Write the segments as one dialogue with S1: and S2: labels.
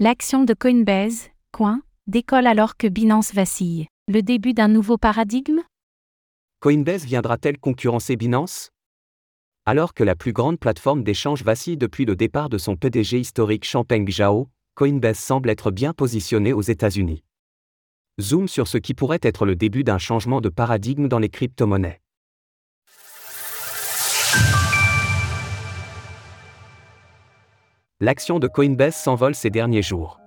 S1: L'action de Coinbase, coin, décolle alors que Binance vacille. Le début d'un nouveau paradigme?
S2: Coinbase viendra-t-elle concurrencer Binance? Alors que la plus grande plateforme d'échange vacille depuis le départ de son PDG historique Champeng Zhao, Coinbase semble être bien positionné aux États-Unis. Zoom sur ce qui pourrait être le début d'un changement de paradigme dans les crypto-monnaies. L'action de Coinbase s'envole ces derniers jours.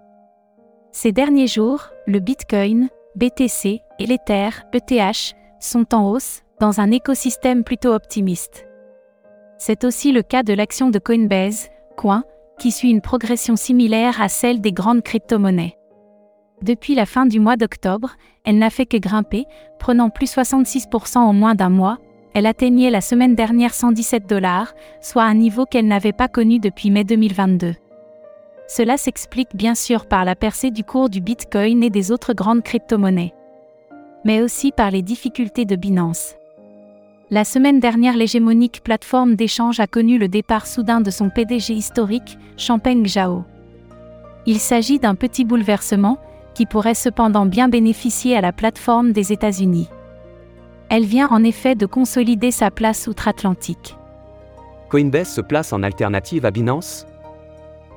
S1: Ces derniers jours, le Bitcoin, BTC et l'Ether, ETH, sont en hausse, dans un écosystème plutôt optimiste. C'est aussi le cas de l'action de Coinbase, Coin, qui suit une progression similaire à celle des grandes crypto-monnaies. Depuis la fin du mois d'octobre, elle n'a fait que grimper, prenant plus 66% en moins d'un mois. Elle atteignait la semaine dernière 117 dollars, soit un niveau qu'elle n'avait pas connu depuis mai 2022. Cela s'explique bien sûr par la percée du cours du Bitcoin et des autres grandes crypto-monnaies. Mais aussi par les difficultés de Binance. La semaine dernière, l'hégémonique plateforme d'échange a connu le départ soudain de son PDG historique, Champeng Zhao. Il s'agit d'un petit bouleversement, qui pourrait cependant bien bénéficier à la plateforme des États-Unis. Elle vient en effet de consolider sa place outre-Atlantique.
S2: Coinbase se place en alternative à Binance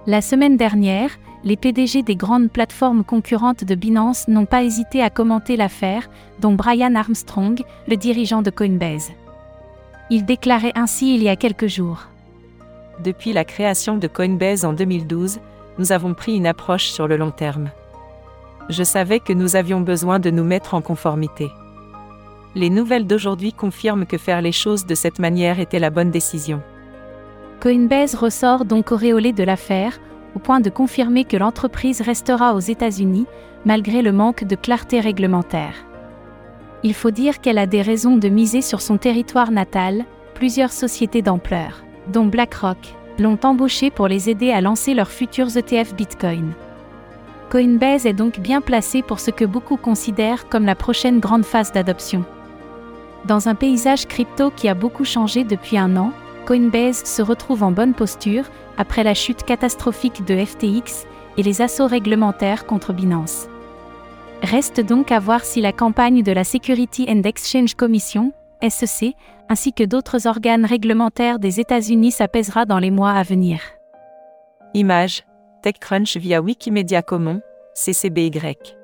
S1: La semaine dernière, les PDG des grandes plateformes concurrentes de Binance n'ont pas hésité à commenter l'affaire, dont Brian Armstrong, le dirigeant de Coinbase. Il déclarait ainsi il y a quelques jours.
S3: Depuis la création de Coinbase en 2012, nous avons pris une approche sur le long terme. Je savais que nous avions besoin de nous mettre en conformité. Les nouvelles d'aujourd'hui confirment que faire les choses de cette manière était la bonne décision.
S1: Coinbase ressort donc auréolé de l'affaire, au point de confirmer que l'entreprise restera aux États-Unis, malgré le manque de clarté réglementaire. Il faut dire qu'elle a des raisons de miser sur son territoire natal, plusieurs sociétés d'ampleur, dont BlackRock, l'ont embauché pour les aider à lancer leurs futurs ETF Bitcoin. Coinbase est donc bien placé pour ce que beaucoup considèrent comme la prochaine grande phase d'adoption. Dans un paysage crypto qui a beaucoup changé depuis un an, Coinbase se retrouve en bonne posture après la chute catastrophique de FTX et les assauts réglementaires contre Binance. Reste donc à voir si la campagne de la Security and Exchange Commission, SEC, ainsi que d'autres organes réglementaires des États-Unis s'apaisera dans les mois à venir.
S3: Image TechCrunch via Wikimedia Commons, CCBY.